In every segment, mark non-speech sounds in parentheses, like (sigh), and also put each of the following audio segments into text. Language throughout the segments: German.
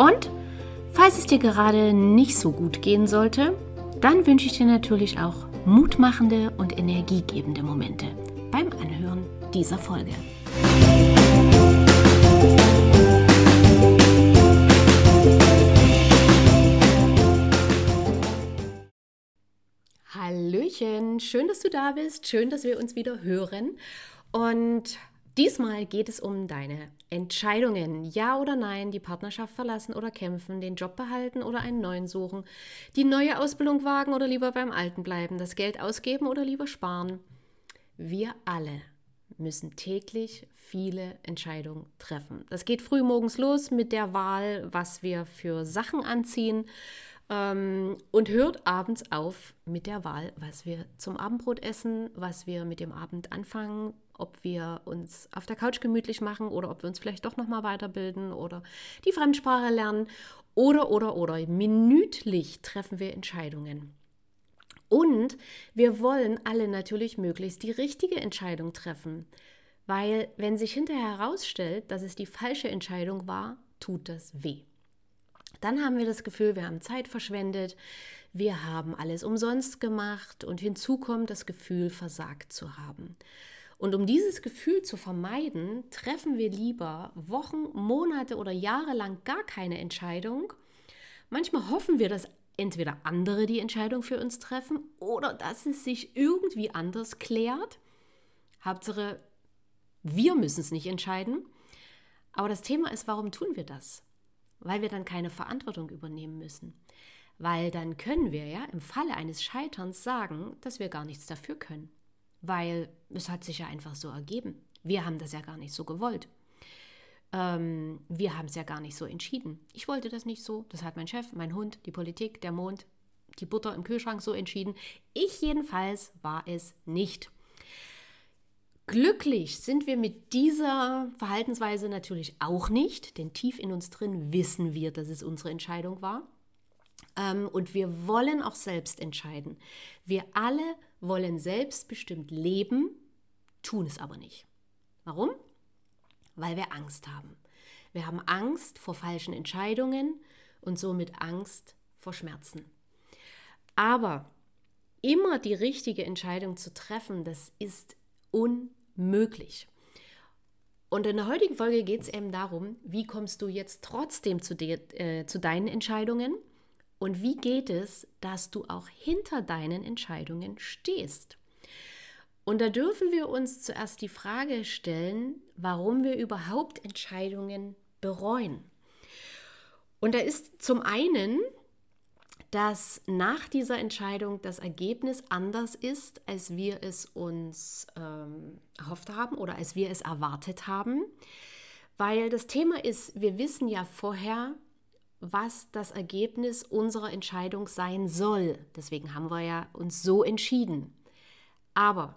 und falls es dir gerade nicht so gut gehen sollte, dann wünsche ich dir natürlich auch mutmachende und energiegebende Momente beim Anhören dieser Folge. Hallöchen, schön, dass du da bist, schön, dass wir uns wieder hören. Und Diesmal geht es um deine Entscheidungen. Ja oder nein, die Partnerschaft verlassen oder kämpfen, den Job behalten oder einen neuen suchen, die neue Ausbildung wagen oder lieber beim alten bleiben, das Geld ausgeben oder lieber sparen. Wir alle müssen täglich viele Entscheidungen treffen. Das geht früh morgens los mit der Wahl, was wir für Sachen anziehen ähm, und hört abends auf mit der Wahl, was wir zum Abendbrot essen, was wir mit dem Abend anfangen, ob wir uns auf der Couch gemütlich machen oder ob wir uns vielleicht doch noch mal weiterbilden oder die Fremdsprache lernen oder oder oder minütlich treffen wir Entscheidungen. Und wir wollen alle natürlich möglichst die richtige Entscheidung treffen, weil wenn sich hinterher herausstellt, dass es die falsche Entscheidung war, tut das weh. Dann haben wir das Gefühl, wir haben Zeit verschwendet, wir haben alles umsonst gemacht und hinzu kommt das Gefühl, versagt zu haben. Und um dieses Gefühl zu vermeiden, treffen wir lieber Wochen, Monate oder Jahre lang gar keine Entscheidung. Manchmal hoffen wir, dass entweder andere die Entscheidung für uns treffen oder dass es sich irgendwie anders klärt. Hauptsache, wir müssen es nicht entscheiden. Aber das Thema ist, warum tun wir das? Weil wir dann keine Verantwortung übernehmen müssen. Weil dann können wir ja im Falle eines Scheiterns sagen, dass wir gar nichts dafür können weil es hat sich ja einfach so ergeben. Wir haben das ja gar nicht so gewollt. Ähm, wir haben es ja gar nicht so entschieden. Ich wollte das nicht so. Das hat mein Chef, mein Hund, die Politik, der Mond, die Butter im Kühlschrank so entschieden. Ich jedenfalls war es nicht. Glücklich sind wir mit dieser Verhaltensweise natürlich auch nicht, denn tief in uns drin wissen wir, dass es unsere Entscheidung war. Ähm, und wir wollen auch selbst entscheiden. Wir alle wollen selbstbestimmt leben, tun es aber nicht. Warum? Weil wir Angst haben. Wir haben Angst vor falschen Entscheidungen und somit Angst vor Schmerzen. Aber immer die richtige Entscheidung zu treffen, das ist unmöglich. Und in der heutigen Folge geht es eben darum, wie kommst du jetzt trotzdem zu, dir, äh, zu deinen Entscheidungen und wie geht es, dass du auch hinter deinen Entscheidungen stehst? Und da dürfen wir uns zuerst die Frage stellen, warum wir überhaupt Entscheidungen bereuen. Und da ist zum einen, dass nach dieser Entscheidung das Ergebnis anders ist, als wir es uns ähm, erhofft haben oder als wir es erwartet haben. Weil das Thema ist, wir wissen ja vorher, was das Ergebnis unserer Entscheidung sein soll. Deswegen haben wir ja uns so entschieden. Aber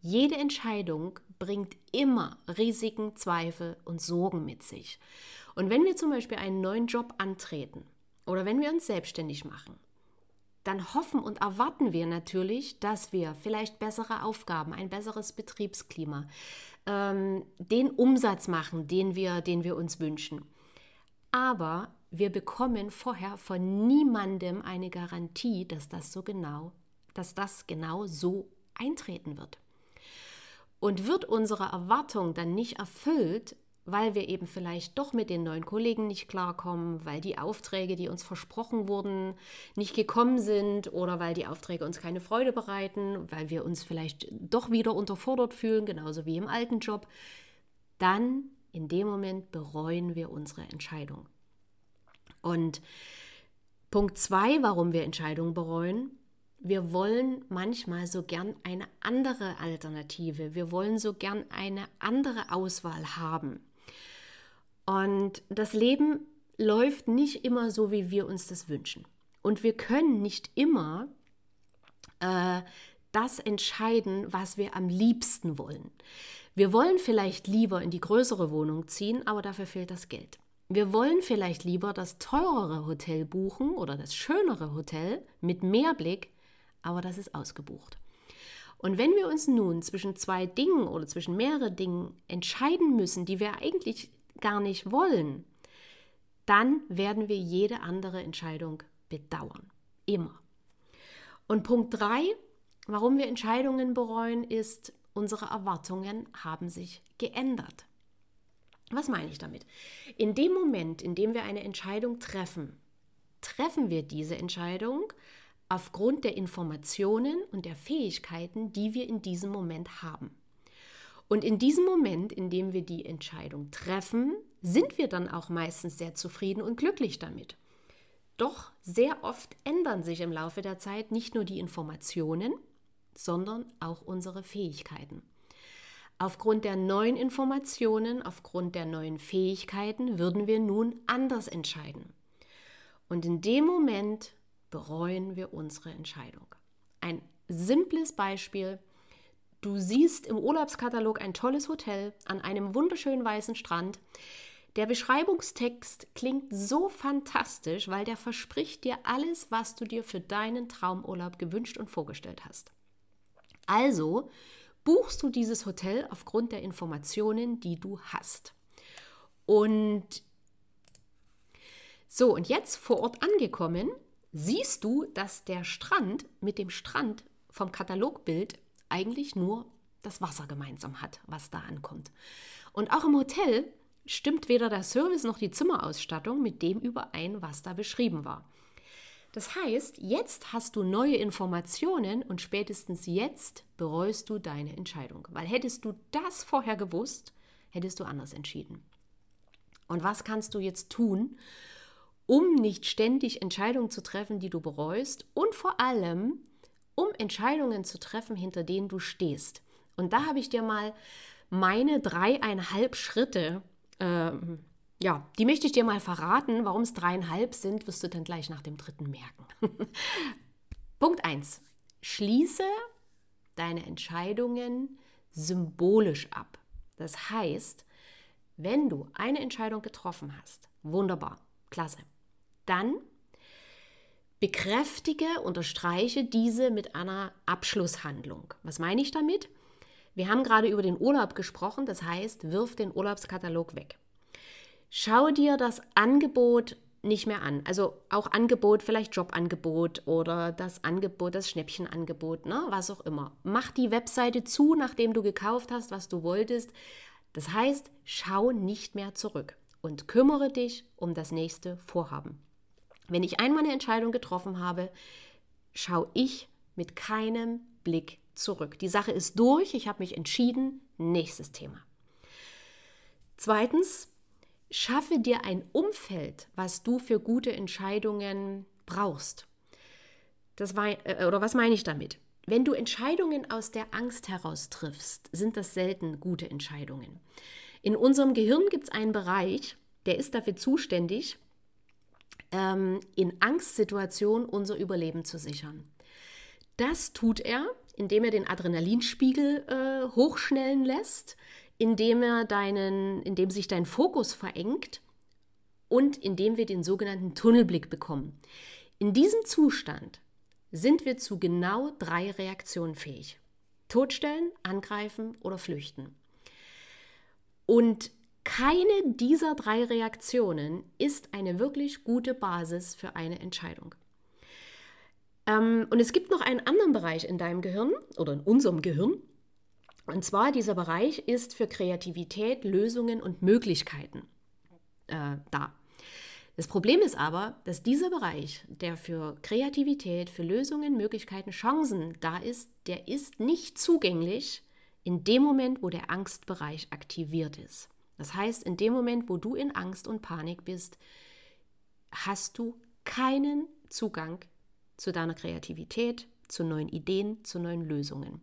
jede Entscheidung bringt immer Risiken, Zweifel und Sorgen mit sich. Und wenn wir zum Beispiel einen neuen Job antreten oder wenn wir uns selbstständig machen, dann hoffen und erwarten wir natürlich, dass wir vielleicht bessere Aufgaben, ein besseres Betriebsklima, ähm, den Umsatz machen, den wir, den wir uns wünschen. Aber wir bekommen vorher von niemandem eine Garantie, dass das so genau, dass das genau so eintreten wird. Und wird unsere Erwartung dann nicht erfüllt, weil wir eben vielleicht doch mit den neuen Kollegen nicht klarkommen, weil die Aufträge, die uns versprochen wurden, nicht gekommen sind oder weil die Aufträge uns keine Freude bereiten, weil wir uns vielleicht doch wieder unterfordert fühlen, genauso wie im alten Job, dann in dem Moment bereuen wir unsere Entscheidung. Und Punkt zwei, warum wir Entscheidungen bereuen, wir wollen manchmal so gern eine andere Alternative. Wir wollen so gern eine andere Auswahl haben. Und das Leben läuft nicht immer so, wie wir uns das wünschen. Und wir können nicht immer äh, das entscheiden, was wir am liebsten wollen. Wir wollen vielleicht lieber in die größere Wohnung ziehen, aber dafür fehlt das Geld. Wir wollen vielleicht lieber das teurere Hotel buchen oder das schönere Hotel mit mehr Blick, aber das ist ausgebucht. Und wenn wir uns nun zwischen zwei Dingen oder zwischen mehreren Dingen entscheiden müssen, die wir eigentlich gar nicht wollen, dann werden wir jede andere Entscheidung bedauern. Immer. Und Punkt 3, warum wir Entscheidungen bereuen, ist, unsere Erwartungen haben sich geändert. Was meine ich damit? In dem Moment, in dem wir eine Entscheidung treffen, treffen wir diese Entscheidung aufgrund der Informationen und der Fähigkeiten, die wir in diesem Moment haben. Und in diesem Moment, in dem wir die Entscheidung treffen, sind wir dann auch meistens sehr zufrieden und glücklich damit. Doch sehr oft ändern sich im Laufe der Zeit nicht nur die Informationen, sondern auch unsere Fähigkeiten. Aufgrund der neuen Informationen, aufgrund der neuen Fähigkeiten würden wir nun anders entscheiden. Und in dem Moment bereuen wir unsere Entscheidung. Ein simples Beispiel. Du siehst im Urlaubskatalog ein tolles Hotel an einem wunderschönen weißen Strand. Der Beschreibungstext klingt so fantastisch, weil der verspricht dir alles, was du dir für deinen Traumurlaub gewünscht und vorgestellt hast. Also buchst du dieses Hotel aufgrund der Informationen, die du hast. Und so, und jetzt vor Ort angekommen, siehst du, dass der Strand mit dem Strand vom Katalogbild eigentlich nur das Wasser gemeinsam hat, was da ankommt. Und auch im Hotel stimmt weder der Service noch die Zimmerausstattung mit dem überein, was da beschrieben war. Das heißt, jetzt hast du neue Informationen und spätestens jetzt bereust du deine Entscheidung. Weil hättest du das vorher gewusst, hättest du anders entschieden. Und was kannst du jetzt tun, um nicht ständig Entscheidungen zu treffen, die du bereust und vor allem, um Entscheidungen zu treffen, hinter denen du stehst? Und da habe ich dir mal meine dreieinhalb Schritte ähm, ja, die möchte ich dir mal verraten. Warum es dreieinhalb sind, wirst du dann gleich nach dem dritten merken. (laughs) Punkt 1. Schließe deine Entscheidungen symbolisch ab. Das heißt, wenn du eine Entscheidung getroffen hast, wunderbar, klasse, dann bekräftige, unterstreiche diese mit einer Abschlusshandlung. Was meine ich damit? Wir haben gerade über den Urlaub gesprochen, das heißt, wirf den Urlaubskatalog weg. Schau dir das Angebot nicht mehr an. Also auch Angebot, vielleicht Jobangebot oder das Angebot, das Schnäppchenangebot, ne? was auch immer. Mach die Webseite zu, nachdem du gekauft hast, was du wolltest. Das heißt, schau nicht mehr zurück und kümmere dich um das nächste Vorhaben. Wenn ich einmal eine Entscheidung getroffen habe, schaue ich mit keinem Blick zurück. Die Sache ist durch, ich habe mich entschieden, nächstes Thema. Zweitens, Schaffe dir ein Umfeld, was du für gute Entscheidungen brauchst. Das war, äh, oder was meine ich damit? Wenn du Entscheidungen aus der Angst heraus triffst, sind das selten gute Entscheidungen. In unserem Gehirn gibt es einen Bereich, der ist dafür zuständig, ähm, in Angstsituationen unser Überleben zu sichern. Das tut er, indem er den Adrenalinspiegel äh, hochschnellen lässt, indem er deinen, indem sich dein Fokus verengt und indem wir den sogenannten Tunnelblick bekommen. In diesem Zustand sind wir zu genau drei Reaktionen fähig. Totstellen, angreifen oder flüchten. Und keine dieser drei Reaktionen ist eine wirklich gute Basis für eine Entscheidung. Ähm, und es gibt noch einen anderen Bereich in deinem Gehirn oder in unserem Gehirn, und zwar dieser Bereich ist für Kreativität, Lösungen und Möglichkeiten äh, da. Das Problem ist aber, dass dieser Bereich, der für Kreativität, für Lösungen, Möglichkeiten, Chancen da ist, der ist nicht zugänglich in dem Moment, wo der Angstbereich aktiviert ist. Das heißt, in dem Moment, wo du in Angst und Panik bist, hast du keinen Zugang zu deiner Kreativität, zu neuen Ideen, zu neuen Lösungen.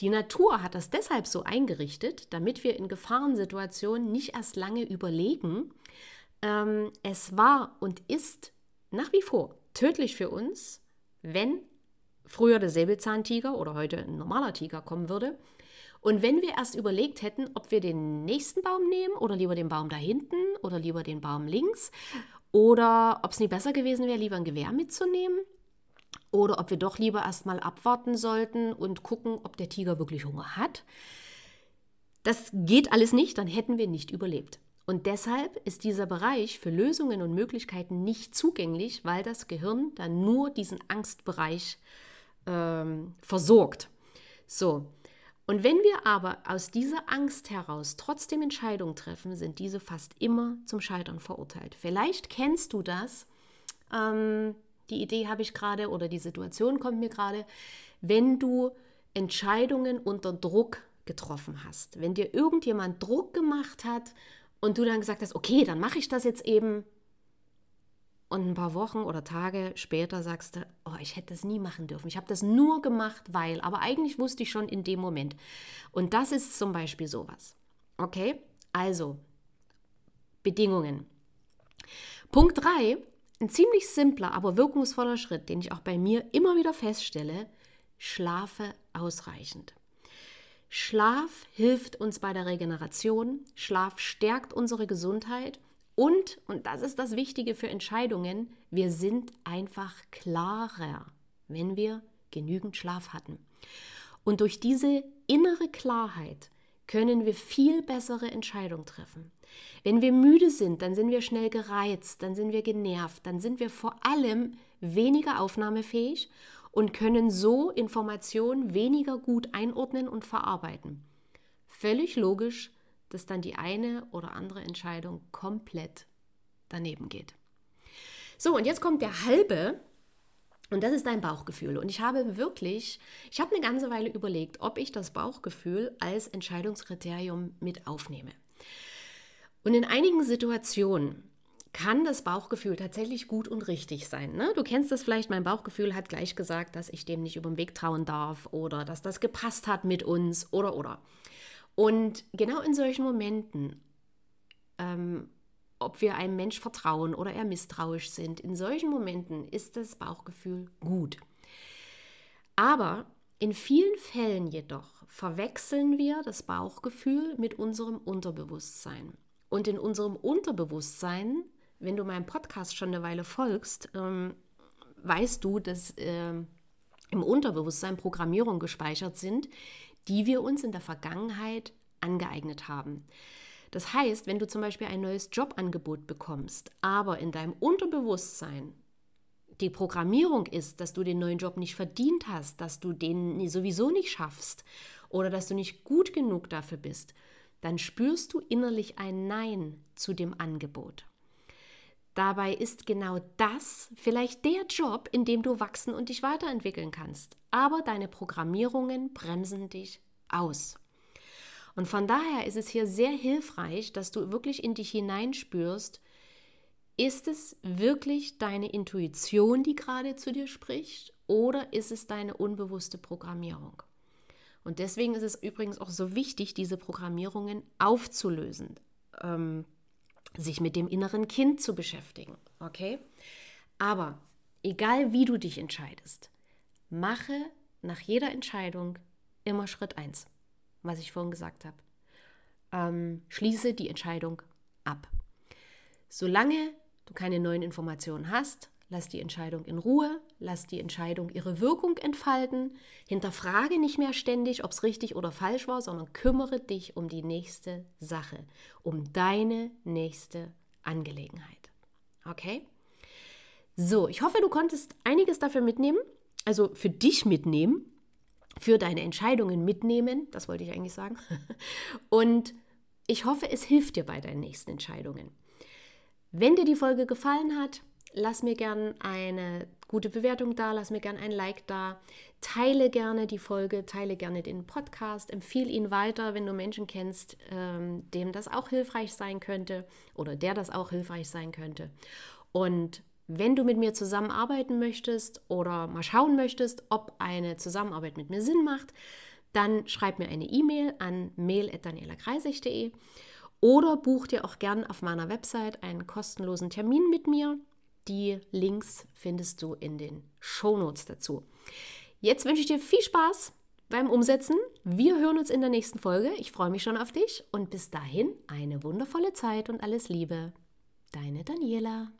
Die Natur hat das deshalb so eingerichtet, damit wir in Gefahrensituationen nicht erst lange überlegen, ähm, es war und ist nach wie vor tödlich für uns, wenn früher der Säbelzahntiger oder heute ein normaler Tiger kommen würde. Und wenn wir erst überlegt hätten, ob wir den nächsten Baum nehmen oder lieber den Baum da hinten oder lieber den Baum links oder ob es nie besser gewesen wäre, lieber ein Gewehr mitzunehmen oder ob wir doch lieber erstmal abwarten sollten und gucken, ob der Tiger wirklich Hunger hat. Das geht alles nicht, dann hätten wir nicht überlebt. Und deshalb ist dieser Bereich für Lösungen und Möglichkeiten nicht zugänglich, weil das Gehirn dann nur diesen Angstbereich ähm, versorgt. So, und wenn wir aber aus dieser Angst heraus trotzdem Entscheidungen treffen, sind diese fast immer zum Scheitern verurteilt. Vielleicht kennst du das. Ähm, die Idee habe ich gerade oder die Situation kommt mir gerade, wenn du Entscheidungen unter Druck getroffen hast. Wenn dir irgendjemand Druck gemacht hat und du dann gesagt hast, okay, dann mache ich das jetzt eben. Und ein paar Wochen oder Tage später sagst du, oh, ich hätte das nie machen dürfen. Ich habe das nur gemacht, weil. Aber eigentlich wusste ich schon in dem Moment. Und das ist zum Beispiel sowas. Okay? Also, Bedingungen. Punkt 3, ein ziemlich simpler, aber wirkungsvoller Schritt, den ich auch bei mir immer wieder feststelle, schlafe ausreichend. Schlaf hilft uns bei der Regeneration, Schlaf stärkt unsere Gesundheit und, und das ist das Wichtige für Entscheidungen, wir sind einfach klarer, wenn wir genügend Schlaf hatten. Und durch diese innere Klarheit können wir viel bessere Entscheidungen treffen. Wenn wir müde sind, dann sind wir schnell gereizt, dann sind wir genervt, dann sind wir vor allem weniger aufnahmefähig und können so Informationen weniger gut einordnen und verarbeiten. Völlig logisch, dass dann die eine oder andere Entscheidung komplett daneben geht. So, und jetzt kommt der halbe und das ist dein Bauchgefühl. Und ich habe wirklich, ich habe eine ganze Weile überlegt, ob ich das Bauchgefühl als Entscheidungskriterium mit aufnehme. Und in einigen Situationen kann das Bauchgefühl tatsächlich gut und richtig sein. Ne? Du kennst das vielleicht, mein Bauchgefühl hat gleich gesagt, dass ich dem nicht über den Weg trauen darf oder dass das gepasst hat mit uns oder oder. Und genau in solchen Momenten, ähm, ob wir einem Mensch vertrauen oder er misstrauisch sind, in solchen Momenten ist das Bauchgefühl gut. Aber in vielen Fällen jedoch verwechseln wir das Bauchgefühl mit unserem Unterbewusstsein. Und in unserem Unterbewusstsein wenn du meinem Podcast schon eine Weile folgst, ähm, weißt du, dass äh, im Unterbewusstsein Programmierungen gespeichert sind, die wir uns in der Vergangenheit angeeignet haben. Das heißt, wenn du zum Beispiel ein neues Jobangebot bekommst, aber in deinem Unterbewusstsein die Programmierung ist, dass du den neuen Job nicht verdient hast, dass du den sowieso nicht schaffst oder dass du nicht gut genug dafür bist, dann spürst du innerlich ein Nein zu dem Angebot. Dabei ist genau das vielleicht der Job, in dem du wachsen und dich weiterentwickeln kannst. Aber deine Programmierungen bremsen dich aus. Und von daher ist es hier sehr hilfreich, dass du wirklich in dich hineinspürst, ist es wirklich deine Intuition, die gerade zu dir spricht, oder ist es deine unbewusste Programmierung? Und deswegen ist es übrigens auch so wichtig, diese Programmierungen aufzulösen. Ähm, sich mit dem inneren Kind zu beschäftigen. Okay? Aber egal wie du dich entscheidest, mache nach jeder Entscheidung immer Schritt 1, was ich vorhin gesagt habe. Ähm, schließe die Entscheidung ab. Solange du keine neuen Informationen hast, Lass die Entscheidung in Ruhe, lass die Entscheidung ihre Wirkung entfalten, hinterfrage nicht mehr ständig, ob es richtig oder falsch war, sondern kümmere dich um die nächste Sache, um deine nächste Angelegenheit. Okay? So, ich hoffe, du konntest einiges dafür mitnehmen, also für dich mitnehmen, für deine Entscheidungen mitnehmen, das wollte ich eigentlich sagen. (laughs) Und ich hoffe, es hilft dir bei deinen nächsten Entscheidungen. Wenn dir die Folge gefallen hat, lass mir gern eine gute Bewertung da, lass mir gern ein Like da, teile gerne die Folge, teile gerne den Podcast, empfehle ihn weiter, wenn du Menschen kennst, ähm, dem das auch hilfreich sein könnte oder der das auch hilfreich sein könnte. Und wenn du mit mir zusammenarbeiten möchtest oder mal schauen möchtest, ob eine Zusammenarbeit mit mir Sinn macht, dann schreib mir eine E-Mail an mail.danielakreisig.de Oder buch dir auch gern auf meiner Website einen kostenlosen Termin mit mir. Die Links findest du in den Shownotes dazu. Jetzt wünsche ich dir viel Spaß beim Umsetzen. Wir hören uns in der nächsten Folge. Ich freue mich schon auf dich und bis dahin eine wundervolle Zeit und alles Liebe. Deine Daniela.